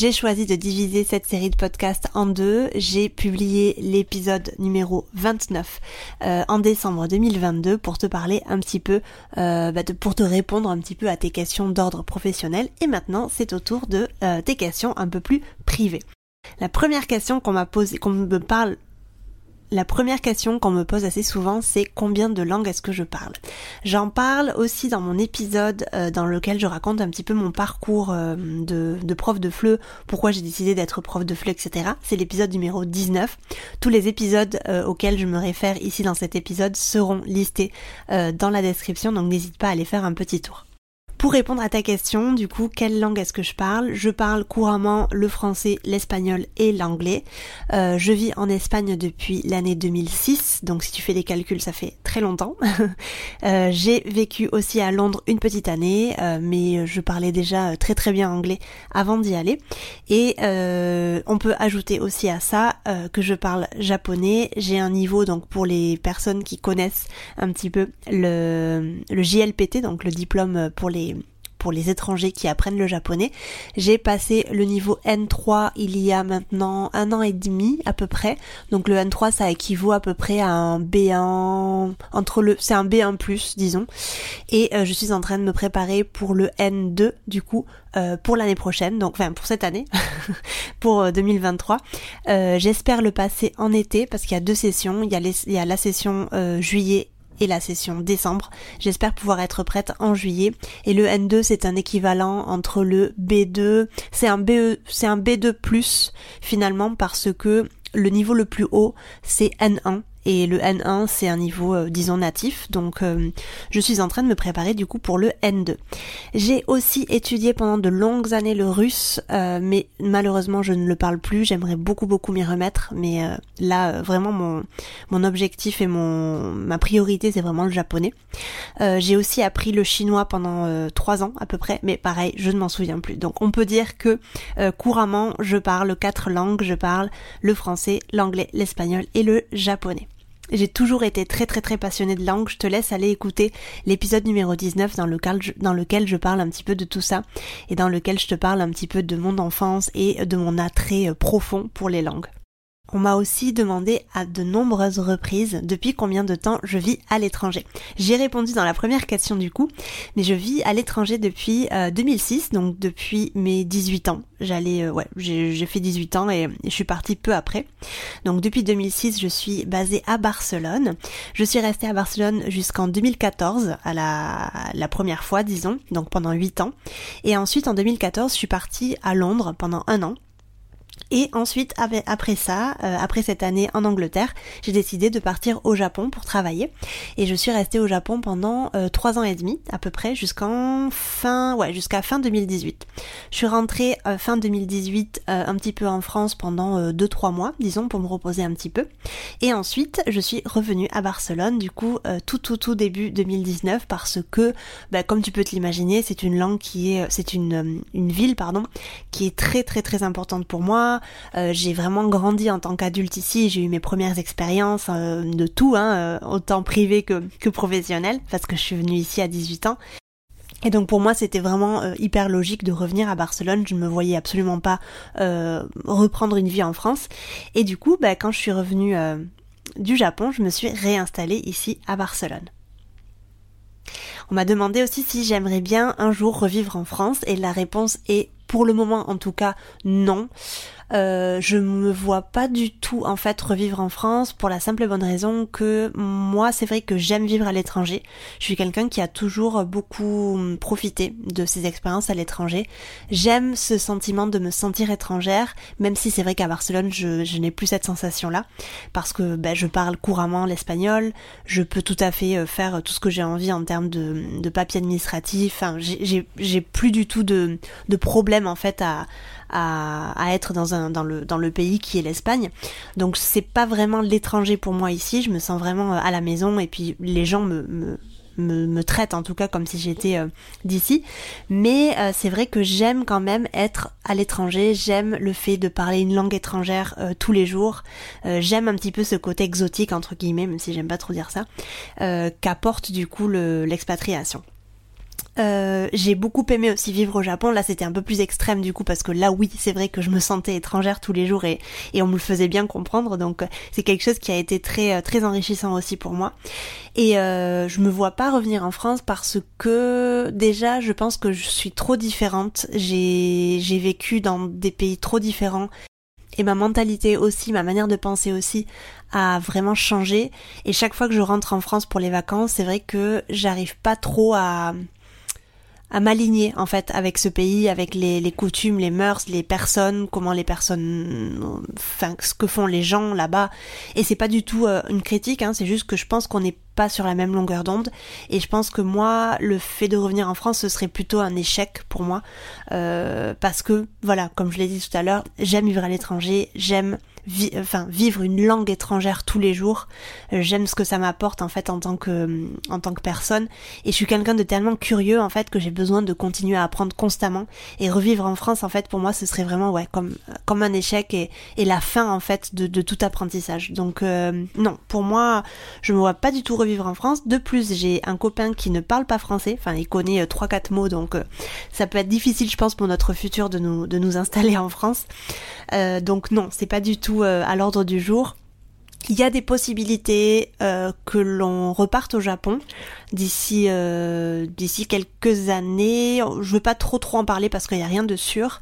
J'ai choisi de diviser cette série de podcasts en deux. J'ai publié l'épisode numéro 29 euh, en décembre 2022 pour te parler un petit peu, euh, bah, pour te répondre un petit peu à tes questions d'ordre professionnel. Et maintenant, c'est au tour de euh, tes questions un peu plus privées. La première question qu'on m'a posée, qu'on me parle la première question qu'on me pose assez souvent, c'est combien de langues est-ce que je parle? J'en parle aussi dans mon épisode euh, dans lequel je raconte un petit peu mon parcours euh, de, prof de FLE, pourquoi j'ai décidé d'être prof de FLE, etc. C'est l'épisode numéro 19. Tous les épisodes euh, auxquels je me réfère ici dans cet épisode seront listés dans la description, donc n'hésite pas à aller faire un petit tour. Pour répondre à ta question, du coup, quelle langue est-ce que je parle? Je parle couramment le français, l'espagnol et l'anglais. Euh, je vis en Espagne depuis l'année 2006, donc si tu fais des calculs, ça fait très longtemps. euh, J'ai vécu aussi à Londres une petite année, euh, mais je parlais déjà très très bien anglais avant d'y aller. Et euh, on peut ajouter aussi à ça euh, que je parle japonais. J'ai un niveau, donc pour les personnes qui connaissent un petit peu le, le JLPT, donc le diplôme pour les pour les étrangers qui apprennent le japonais. J'ai passé le niveau N3 il y a maintenant un an et demi à peu près. Donc le N3 ça équivaut à peu près à un B1 entre le c'est un B1 plus disons. Et euh, je suis en train de me préparer pour le N2 du coup euh, pour l'année prochaine, donc enfin pour cette année, pour 2023. Euh, j'espère le passer en été parce qu'il y a deux sessions. Il y a, il y a la session juillet et la session décembre. J'espère pouvoir être prête en juillet. Et le N2 c'est un équivalent entre le B2, c'est un BE, c'est un B2 plus finalement parce que le niveau le plus haut c'est N1 et le N1 c'est un niveau euh, disons natif donc euh, je suis en train de me préparer du coup pour le N2. J'ai aussi étudié pendant de longues années le russe euh, mais malheureusement je ne le parle plus, j'aimerais beaucoup beaucoup m'y remettre mais là vraiment mon mon objectif et mon ma priorité c'est vraiment le japonais. J'ai aussi appris le chinois pendant trois ans à peu près mais pareil je ne m'en souviens plus donc on peut dire que couramment je parle quatre langues, je parle le français, l'anglais, l'espagnol et le japonais. J'ai toujours été très très très passionnée de langue. Je te laisse aller écouter l'épisode numéro 19 dans lequel, je, parle un petit peu de tout ça et dans lequel je te parle un petit peu de mon enfance et de mon attrait euh, profond pour les langues. On m'a aussi demandé à de nombreuses reprises depuis combien de temps je vis à l'étranger. J'ai répondu dans la première question du coup, mais je vis à l'étranger depuis 2006, euh, donc depuis mes 18 ans. J'allais, euh, ouais, j'ai fait 18 ans et, je suis partie peu après. Donc depuis 2006, je suis basée à Barcelone. Je suis restée à Barcelone jusqu'en 2014, à la, la première fois, disons, donc pendant 8 ans. Et ensuite, en 2014, je suis partie à Londres pendant un an et ensuite, après ça, euh, après cette année en Angleterre, j'ai décidé de partir au Japon pour travailler. Et je suis restée au Japon pendant euh, trois ans et demi, à peu près, jusqu'en fin, ouais, jusqu'à fin 2018. Je suis rentrée euh, fin 2018 un petit peu en France pendant deux trois mois, disons, pour me reposer un petit peu. Et ensuite, je suis revenue à Barcelone, du coup, tout tout tout début 2019, parce que, bah, comme tu peux te l'imaginer, c'est une langue qui est, c'est une une ville, pardon, qui est très très très importante pour moi euh, j'ai vraiment grandi en tant qu'adulte ici. J'ai eu mes premières expériences euh, de tout, hein, euh, autant privé que, que professionnel, parce que je suis venue ici à 18 ans. Et donc pour moi c'était vraiment hyper logique de revenir à Barcelone, je ne me voyais absolument pas reprendre une vie en France. Et du coup bah, quand je suis revenue du Japon, je me suis réinstallée ici à Barcelone. On m'a demandé aussi si j'aimerais bien un jour revivre en France et la réponse est pour le moment en tout cas non. Euh, je me vois pas du tout en fait revivre en France pour la simple et bonne raison que moi c'est vrai que j'aime vivre à l'étranger. Je suis quelqu'un qui a toujours beaucoup profité de ses expériences à l'étranger. J'aime ce sentiment de me sentir étrangère, même si c'est vrai qu'à Barcelone je, n'ai plus cette sensation là parce que ben, je parle couramment l'espagnol, je peux tout à fait euh, faire tout ce que j'ai envie en termes de, de papier administratif. Enfin, j'ai plus du tout de, de problème en fait à à, à être dans un dans le dans le pays qui est l'Espagne. Donc c'est pas vraiment l'étranger pour moi ici. Je me sens vraiment à la maison et puis les gens me, me me, me en tout cas comme si j'étais euh, d'ici. Mais euh, c'est vrai que j'aime quand même être à l'étranger, j'aime le fait de parler une langue étrangère euh, tous les jours, j'aime un petit peu ce côté exotique entre guillemets, même si j'aime pas trop dire ça, qu'apporte du coup l'expatriation. Euh, j'ai beaucoup aimé aussi vivre au Japon. Là, c'était un peu plus extrême du coup parce que là, oui, c'est vrai que je me sentais étrangère tous les jours et, et on me le faisait bien comprendre. Donc, c'est quelque chose qui a été très euh, très enrichissant aussi pour moi. Et euh, je me vois pas revenir en France parce que déjà, je pense que je suis trop différente. J'ai j'ai vécu dans des pays trop différents et ma mentalité aussi, ma manière de penser aussi a vraiment changé. Et chaque fois que je rentre en France pour les vacances, c'est vrai que j'arrive pas trop à à m'aligner en fait avec ce pays, avec les, coutumes, les mœurs, les personnes, comment les personnes, enfin ce que font les gens là-bas. Et c'est pas du tout euh, une critique, hein, c'est juste que je pense qu'on n'est pas sur la même longueur d'onde. Et je pense que moi, le fait de revenir en France, ce serait plutôt un échec pour moi, euh, parce que voilà, comme je l'ai dit tout à l'heure, j'aime vivre à l'étranger, j'aime vivre une langue étrangère tous les jours. Euh, j'aime ce que ça m'apporte en fait en tant que euh, en tant que personne et je suis quelqu'un de tellement curieux en fait que j'ai besoin de continuer à apprendre constamment et revivre en France en fait pour moi ce serait vraiment ouais comme comme un échec et, et la fin en fait de, de tout apprentissage. Donc euh, non, pour moi, je me vois pas du tout revivre en France. De plus, j'ai un copain qui ne parle pas français, enfin il connaît trois quatre mots donc ça peut être difficile je pense pour notre futur de nous de nous installer en France. donc non, c'est pas du tout euh, à l'ordre du jour. Il y a des possibilités euh, que l'on reparte au Japon d'ici euh, d'ici quelques années. Je veux pas trop trop en parler parce qu'il y a rien de sûr.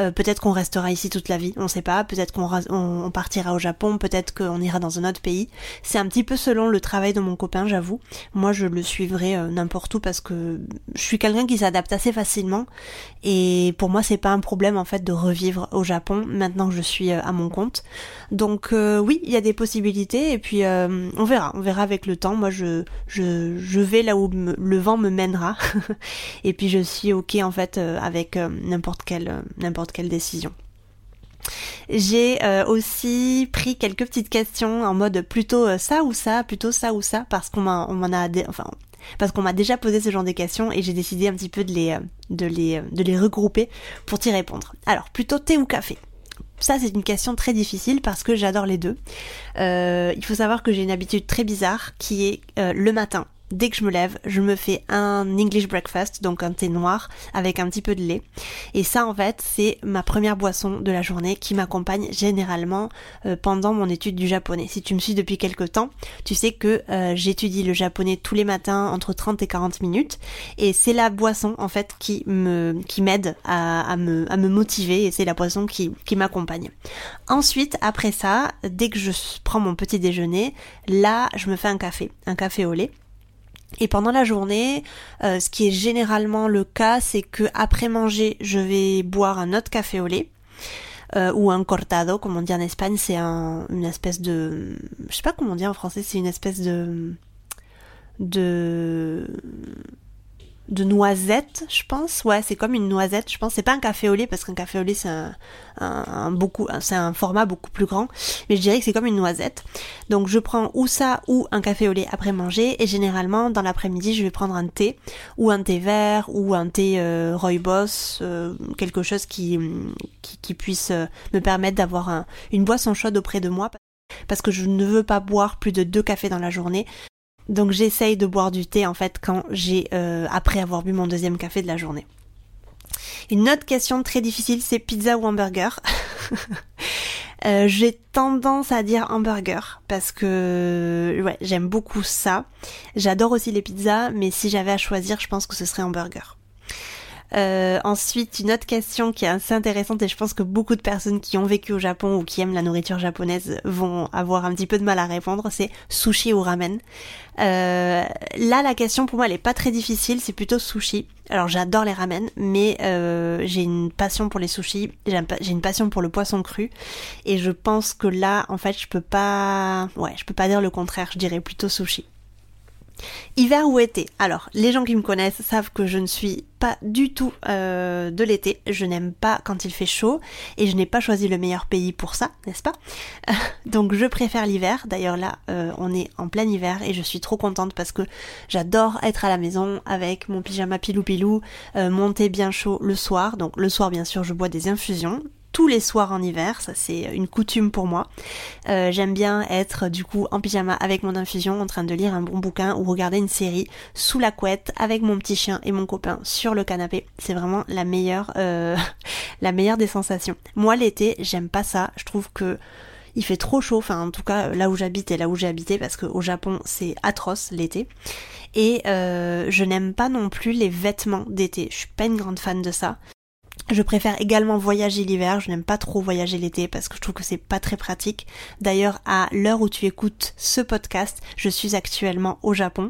Euh, peut-être qu'on restera ici toute la vie, on sait pas. Peut-être qu'on on, partira au Japon, peut-être qu'on ira dans un autre pays. C'est un petit peu selon le travail de mon copain, j'avoue. Moi, je le suivrai euh, n'importe où parce que je suis quelqu'un qui s'adapte assez facilement et pour moi, c'est pas un problème en fait de revivre au Japon maintenant que je suis à mon compte. Donc oui, il y a des possibilités et puis on verra, on verra avec le temps. Moi, je je, je vais là où le vent me mènera et puis je suis ok en fait euh, avec euh, n'importe quelle euh, n'importe quelle décision. J'ai aussi pris quelques petites questions en mode plutôt ça ou ça, plutôt ça ou ça, parce qu'on m'en a, enfin, parce qu'on m'a déjà posé ce genre de questions et j'ai décidé un petit peu de les, de les, de les regrouper pour t'y répondre. Alors, plutôt thé ou café? Ça, c'est une question très difficile parce que j'adore les deux. il faut savoir que j'ai une habitude très bizarre qui est le matin dès que je me lève, je me fais un English breakfast, donc un thé noir avec un petit peu de lait. Et ça, en fait, c'est ma première boisson de la journée qui m'accompagne généralement euh, pendant mon étude du japonais. Si tu me suis depuis quelques temps, tu sais que euh, j'étudie le japonais tous les matins entre 30 et 40 minutes. Et c'est la boisson, en fait, qui me, qui m'aide à, me, à me motiver et c'est la boisson qui, qui m'accompagne. Ensuite, après ça, dès que je prends mon petit déjeuner, là, je me fais un café, un café au lait. Et pendant la journée, euh, ce qui est généralement le cas, c'est que après manger, je vais boire un autre café au lait. Euh, ou un cortado, comme on dit en Espagne, c'est un, une espèce de, je sais pas comment on dit en français, c'est une espèce de, de, de noisette, je pense. Ouais, c'est comme une noisette, je pense. C'est pas un café au lait parce qu'un café au lait c'est un, un, beaucoup, c'est un format beaucoup plus grand. Mais je dirais que c'est comme une noisette. Donc je prends ou ça ou un café au lait après manger et généralement dans l'après-midi je vais prendre un thé ou un thé vert ou un thé euh, rooibos, euh, quelque chose qui qui, puisse euh, me permettre d'avoir une boisson chaude auprès de moi parce que je ne veux pas boire plus de deux cafés dans la journée. Donc j'essaye de boire du thé en fait quand j'ai euh, après avoir bu mon deuxième café de la journée. Une autre question très difficile, c'est pizza ou hamburger? euh, j'ai tendance à dire hamburger parce que ouais, j'aime beaucoup ça. J'adore aussi les pizzas, mais si j'avais à choisir, je pense que ce serait hamburger. Euh, ensuite, une autre question qui est assez intéressante et je pense que beaucoup de personnes qui ont vécu au Japon ou qui aiment la nourriture japonaise vont avoir un petit peu de mal à répondre, c'est sushi ou ramen. Euh, là, la question pour moi, elle est pas très difficile, c'est plutôt sushi. Alors j'adore les ramen, mais euh, j'ai une passion pour les sushis, j'ai une passion pour le poisson cru, et je pense que là, en fait, je peux pas, ouais, je peux pas dire le contraire, je dirais plutôt sushi. Hiver ou été Alors, les gens qui me connaissent savent que je ne suis pas du tout euh, de l'été. Je n'aime pas quand il fait chaud et je n'ai pas choisi le meilleur pays pour ça, n'est-ce pas Donc, je préfère l'hiver. D'ailleurs, là, euh, on est en plein hiver et je suis trop contente parce que j'adore être à la maison avec mon pyjama pilou pilou, euh, monter bien chaud le soir. Donc, le soir, bien sûr, je bois des infusions tous les soirs en hiver, ça c'est une coutume pour moi. Euh, j'aime bien être du coup en pyjama avec mon infusion en train de lire un bon bouquin ou regarder une série sous la couette avec mon petit chien et mon copain sur le canapé. C'est vraiment la meilleure, euh, la meilleure des sensations. Moi l'été, j'aime pas ça. Je trouve que il fait trop chaud, enfin en tout cas là où j'habite et là où j'ai habité parce qu'au Japon c'est atroce l'été. Et euh, je n'aime pas non plus les vêtements d'été. Je suis pas une grande fan de ça. Je préfère également voyager l'hiver, je n'aime pas trop voyager l'été parce que je trouve que c'est pas très pratique. D'ailleurs, à l'heure où tu écoutes ce podcast, je suis actuellement au Japon.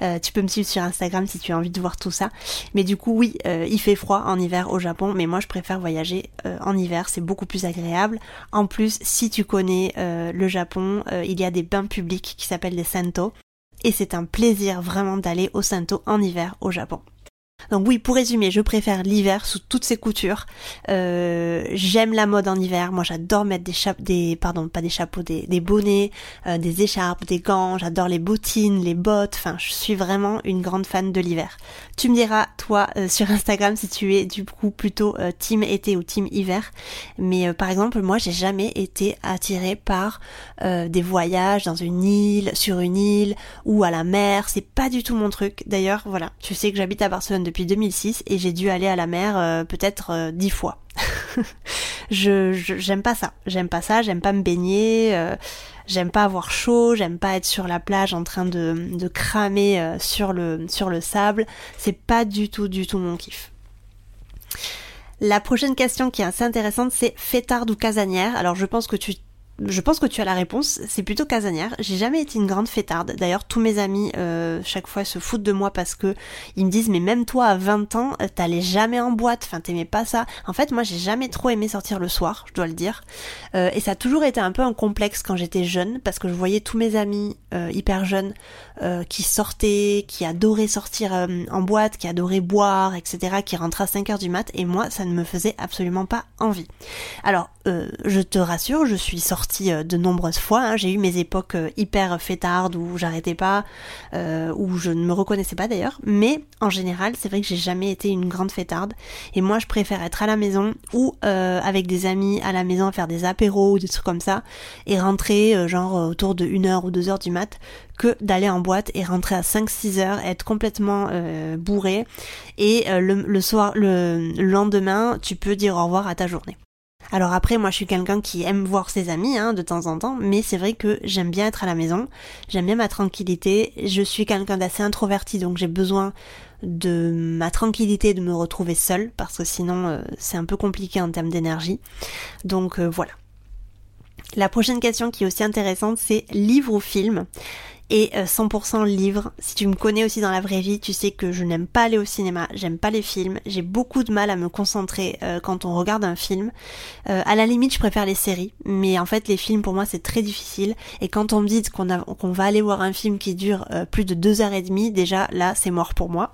Euh, tu peux me suivre sur Instagram si tu as envie de voir tout ça. Mais du coup, oui, euh, il fait froid en hiver au Japon, mais moi je préfère voyager euh, en hiver, c'est beaucoup plus agréable. En plus, si tu connais le Japon, il y a des bains publics qui s'appellent des sento. Et c'est un plaisir vraiment d'aller au sento en hiver au Japon. Donc oui, pour résumer, je préfère l'hiver sous toutes ses coutures. Euh, j'aime la mode en hiver. Moi, j'adore mettre des chapeaux, des pardon, pas des chapeaux, des, bonnets, euh, des écharpes, des gants. J'adore les bottines, les bottes. Enfin, je suis vraiment une grande fan de l'hiver. Tu me diras, toi, euh, sur Instagram, si tu es du coup plutôt team été ou team hiver. Mais par exemple, moi, j'ai jamais été attirée par des voyages dans une île, sur une île ou à la mer. C'est pas du tout mon truc. D'ailleurs, voilà, tu sais que j'habite à Barcelone depuis 2006 et j'ai dû aller à la mer euh, peut-être euh, dix fois. je j'aime pas ça, j'aime pas ça, j'aime pas me baigner, euh, j'aime pas avoir chaud, j'aime pas être sur la plage en train de, cramer sur le sur le sable, c'est pas du tout du tout mon kiff. La prochaine question qui est assez intéressante, c'est fêtarde ou casanière? Alors je pense que tu je pense que tu as la réponse, c'est plutôt casanière. J'ai jamais été une grande fêtarde. D'ailleurs, tous mes amis, euh, chaque fois, se foutent de moi parce que ils me disent, mais même toi, à 20 ans, euh, t'allais jamais en boîte, enfin, t'aimais pas ça. En fait, moi, j'ai jamais trop aimé sortir le soir, je dois le dire. Euh, et ça a toujours été un peu un complexe quand j'étais jeune, parce que je voyais tous mes amis hyper jeunes qui sortaient, qui adoraient sortir en boîte, qui adoraient boire, etc., qui rentraient à 5 heures du mat, et moi, ça ne me faisait absolument pas envie. Alors, je te rassure, je suis sortie euh, de nombreuses fois. Hein. J'ai eu mes époques euh, hyper fêtardes où j'arrêtais pas, euh, où je ne me reconnaissais pas d'ailleurs. Mais en général, c'est vrai que j'ai jamais été une grande fêtarde. Et moi, je préfère être à la maison ou avec des amis à la maison, faire des apéros ou des trucs comme ça, et rentrer genre autour de 1h ou 2h du mat, que d'aller en boîte et rentrer à 5-6 heures, être complètement bourré. Et le, soir, le lendemain, tu peux dire au revoir à ta journée. Alors après, moi je suis quelqu'un qui aime voir ses amis hein, de temps en temps, mais c'est vrai que j'aime bien être à la maison, j'aime bien ma tranquillité, je suis quelqu'un d'assez introverti, donc j'ai besoin de ma tranquillité, de me retrouver seule, parce que sinon euh, c'est un peu compliqué en termes d'énergie. Donc euh, voilà. La prochaine question qui est aussi intéressante, c'est livre ou film? Et 100% euh, livre. Si tu me connais aussi dans la vraie vie, tu sais que je n'aime pas aller au cinéma, j'aime pas les films, j'ai beaucoup de mal à me concentrer euh, quand on regarde un film. Euh, à la limite, je préfère les séries, mais en fait les films pour moi c'est très difficile. Et quand on me dit qu'on va aller voir un film qui dure plus de deux heures et demie, déjà là c'est mort pour moi.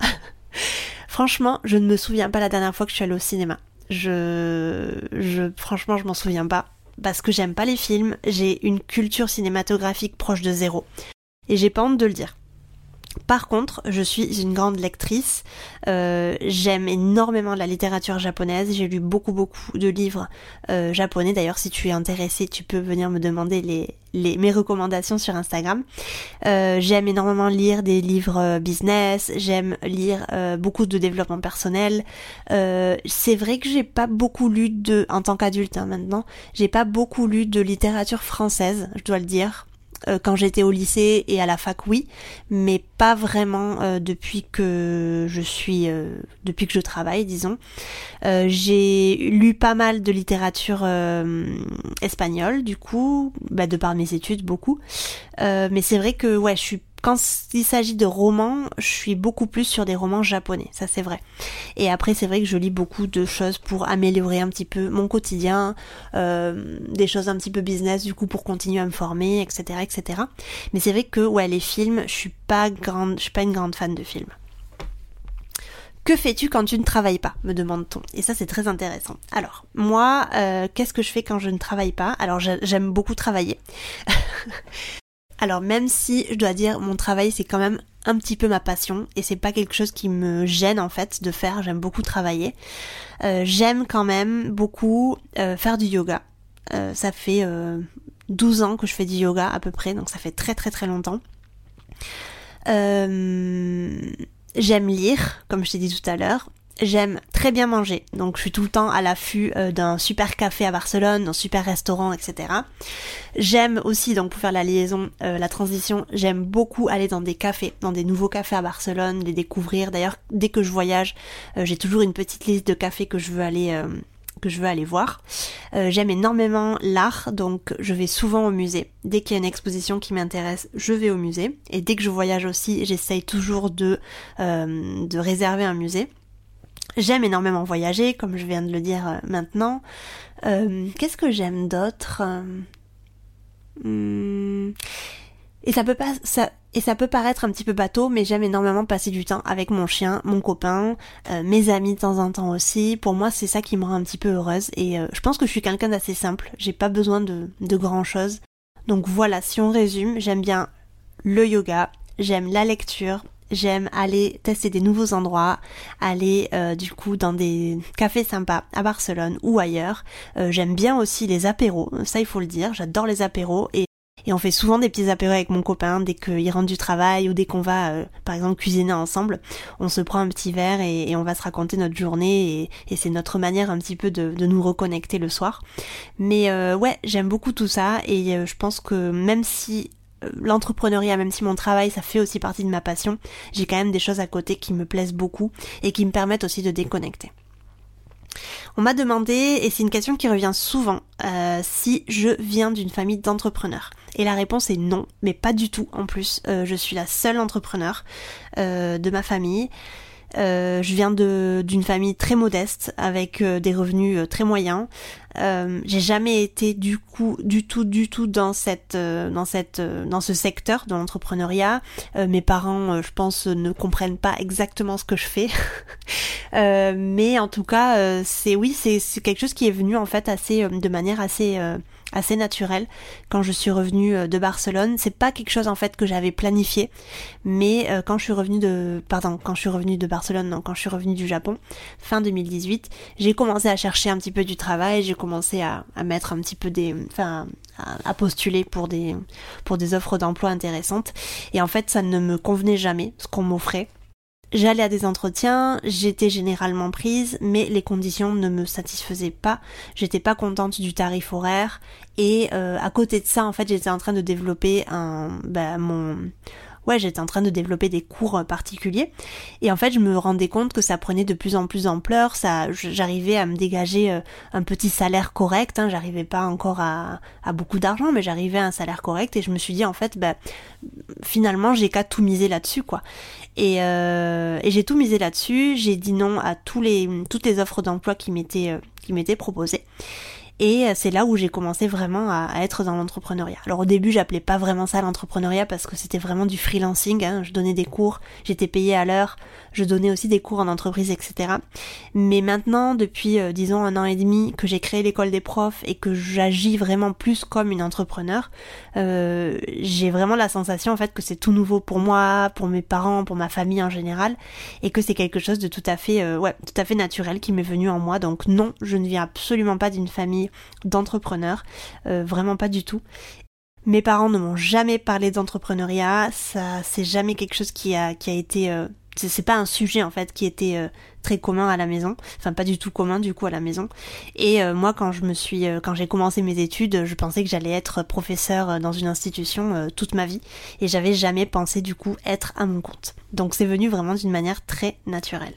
Franchement, je ne me souviens pas la dernière fois que je suis allée au cinéma. Je, je, franchement, je m'en souviens pas parce que j'aime pas les films, j'ai une culture cinématographique proche de zéro et j'ai pas honte de le dire. Par contre, je suis une grande lectrice. Euh, j'aime énormément la littérature japonaise. J'ai lu beaucoup beaucoup de livres euh, japonais. D'ailleurs, si tu es intéressé, tu peux venir me demander mes recommandations sur Instagram. Euh, j'aime énormément lire des livres business. J'aime lire beaucoup de développement personnel. C'est vrai que j'ai pas beaucoup lu de, en tant qu'adulte hein, maintenant, j'ai pas beaucoup lu de littérature française. Je dois le dire. Euh, quand j'étais au lycée et à la fac oui, mais pas vraiment euh, depuis que je suis euh, depuis que je travaille disons. j'ai lu pas mal de littérature espagnole du coup, bah, de par mes études beaucoup. mais c'est vrai que ouais, je suis quand il s'agit de romans, je suis beaucoup plus sur des romans japonais, ça c'est vrai. Et après c'est vrai que je lis beaucoup de choses pour améliorer un petit peu mon quotidien, euh, des choses un petit peu business du coup pour continuer à me former, etc., etc. Mais c'est vrai que ouais les films, je suis pas grande, je suis pas une grande fan de films. Que fais-tu quand tu ne travailles pas? me demande-t-on. Et ça c'est très intéressant. Alors, moi, euh, qu'est-ce que je fais quand je ne travaille pas? Alors j'aime beaucoup travailler. Alors même si je dois dire mon travail c'est quand même un petit peu ma passion et c'est pas quelque chose qui me gêne en fait de faire, j'aime beaucoup travailler. Euh, j'aime quand même beaucoup euh, faire du yoga. Euh, ça fait 12 ans que je fais du yoga à peu près, donc ça fait très très très longtemps. j'aime lire, comme je t'ai dit tout à l'heure. J'aime très bien manger, donc je suis tout le temps à l'affût euh, d'un super café à Barcelone, d'un super restaurant, etc. J'aime aussi, donc pour faire la liaison, euh, la transition, j'aime beaucoup aller dans des cafés, dans des nouveaux cafés à Barcelone, les découvrir. D'ailleurs, dès que je voyage, euh, j'ai toujours une petite liste de cafés que je veux aller que je veux aller voir. J'aime énormément l'art, donc je vais souvent au musée. Dès qu'il y a une exposition qui m'intéresse, je vais au musée. Et dès que je voyage aussi, j'essaye toujours de, de réserver un musée. J'aime énormément voyager, comme je viens de le dire euh, maintenant. Euh, qu'est-ce que j'aime d'autre hmm. Et ça peut pas, ça, et ça peut paraître un petit peu bateau, mais j'aime énormément passer du temps avec mon chien, mon copain, euh, mes amis de temps en temps aussi. Pour moi, c'est ça qui me rend un petit peu heureuse. Et je pense que je suis quelqu'un d'assez simple. J'ai pas besoin de, de grand chose. Donc voilà, si on résume, j'aime bien le yoga, j'aime la lecture, j'aime aller tester des nouveaux endroits, aller euh, du coup dans des cafés sympas à Barcelone ou ailleurs. Euh, j'aime bien aussi les apéros, ça il faut le dire, j'adore les apéros et on fait souvent des petits apéros avec mon copain dès qu'il rentre du travail ou dès qu'on va, euh, par exemple, cuisiner ensemble. On se prend un petit verre et, on va se raconter notre journée et, c'est notre manière un petit peu de nous reconnecter le soir. Mais ouais, j'aime beaucoup tout ça et je pense que même si l'entrepreneuriat, même si mon travail, ça fait aussi partie de ma passion, j'ai quand même des choses à côté qui me plaisent beaucoup et qui me permettent aussi de déconnecter. On m'a demandé, et c'est une question qui revient souvent, euh, si je viens d'une famille d'entrepreneurs. Et la réponse est non, mais pas du tout en plus. Euh, je suis la seule entrepreneur euh, de ma famille. Euh, je viens d'une famille très modeste avec euh, des revenus euh, très moyens. j'ai jamais été du coup du tout du tout dans cette dans cette dans ce secteur de l'entrepreneuriat. mes parents, je pense, ne comprennent pas exactement ce que je fais, mais en tout cas, c'est oui, c'est c'est quelque chose qui est venu en fait assez de manière assez assez naturel. Quand je suis revenue euh, de Barcelone. C'est pas quelque chose en fait que j'avais planifié, mais euh, quand je suis revenue de pardon, quand je suis revenue de Barcelone, non, quand je suis revenue du Japon fin 2018, j'ai commencé à chercher un petit peu du travail, j'ai commencé à, à, mettre un petit peu des enfin à, postuler pour des pour des offres d'emploi intéressantes. Et en fait ça ne me convenait jamais ce qu'on m'offrait J'allais à des entretiens, j'étais généralement prise, mais les conditions ne me satisfaisaient pas. J'étais pas contente du tarif horaire et euh, à côté de ça, en fait, j'étais en train de développer un, bah, mon, j'étais en train de développer des cours euh, particuliers. Et en fait, je me rendais compte que ça prenait de plus en plus d'ampleur. Ça, j'arrivais à me dégager euh, un petit salaire correct. Hein, j'arrivais pas encore à, beaucoup d'argent, mais j'arrivais à un salaire correct. Et je me suis dit, en fait, bah, finalement, j'ai qu'à tout miser là-dessus, quoi. Et, euh, j'ai tout misé là-dessus. J'ai dit non à tous les, toutes les offres d'emploi qui m'étaient proposées. Et euh, c'est là où j'ai commencé vraiment à, être dans l'entrepreneuriat. Alors au début, j'appelais pas vraiment ça l'entrepreneuriat parce que c'était vraiment du freelancing. Hein. Je donnais des cours, j'étais payée à l'heure, je donnais aussi des cours en entreprise, etc. Mais maintenant, depuis euh, disons un an et demi que j'ai créé l'école des profs et que j'agis vraiment plus comme une entrepreneur, euh, j'ai vraiment la sensation en fait que c'est tout nouveau pour moi, pour mes parents, pour ma famille en général, et que c'est quelque chose de tout à fait, ouais, tout à fait naturel qui m'est venu en moi. Donc non, je ne viens absolument pas d'une famille d'entrepreneurs, euh, vraiment pas du tout. Mes parents ne m'ont jamais parlé d'entrepreneuriat, ça c'est jamais quelque chose qui a qui a été euh, c'est pas un sujet en fait qui était euh, très commun à la maison, enfin pas du tout commun du coup à la maison. Et moi quand je me suis quand j'ai commencé mes études, je pensais que j'allais être professeur dans une institution toute ma vie et j'avais jamais pensé du coup être à mon compte. Donc c'est venu vraiment d'une manière très naturelle.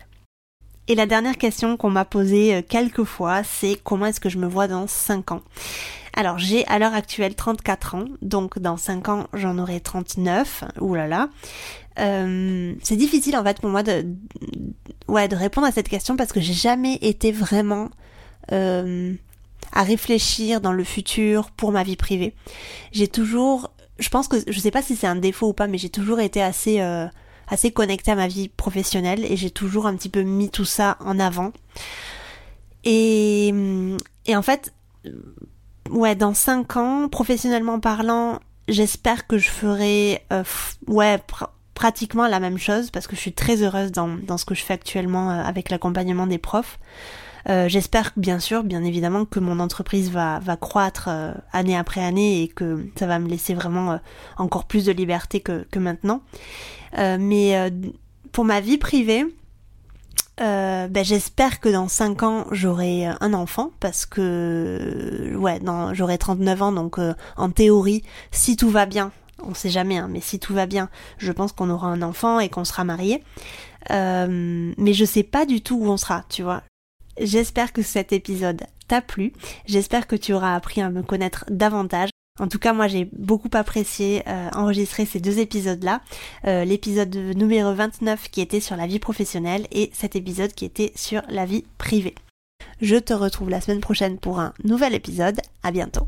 Et la dernière question qu'on m'a posée euh, quelques fois, c'est comment est-ce que je me vois dans 5 ans? Alors j'ai à l'heure actuelle 34 ans, donc dans 5 ans j'en aurai 39. Ouh là là. Euh, c'est difficile en fait pour moi de, ouais, de répondre à cette question parce que j'ai jamais été vraiment euh, à réfléchir dans le futur pour ma vie privée. J'ai toujours, je pense que, je sais pas si c'est un défaut ou pas, mais j'ai toujours été assez, assez connectée à ma vie professionnelle et j'ai toujours un petit peu mis tout ça en avant. Et, et en fait, ouais, dans 5 ans, professionnellement parlant, j'espère que je ferai, euh, ouais, pratiquement la même chose parce que je suis très heureuse dans, dans ce que je fais actuellement euh, avec l'accompagnement des profs. Euh, J'espère bien sûr, bien évidemment, que mon entreprise va, va croître année après année et que ça va me laisser vraiment encore plus de liberté que, que maintenant. Mais pour ma vie privée, ben, j'espère que dans 5 ans j'aurai un enfant parce que ouais, j'aurai 39 ans donc en théorie, si tout va bien, on sait jamais, hein, mais si tout va bien, je pense qu'on aura un enfant et qu'on sera marié. Euh, mais je sais pas du tout où on sera, tu vois. J'espère que cet épisode t'a plu. J'espère que tu auras appris à me connaître davantage. En tout cas, moi j'ai beaucoup apprécié euh, enregistrer ces deux épisodes-là. Euh, l'épisode numéro 29 qui était sur la vie professionnelle et cet épisode qui était sur la vie privée. Je te retrouve la semaine prochaine pour un nouvel épisode. À bientôt.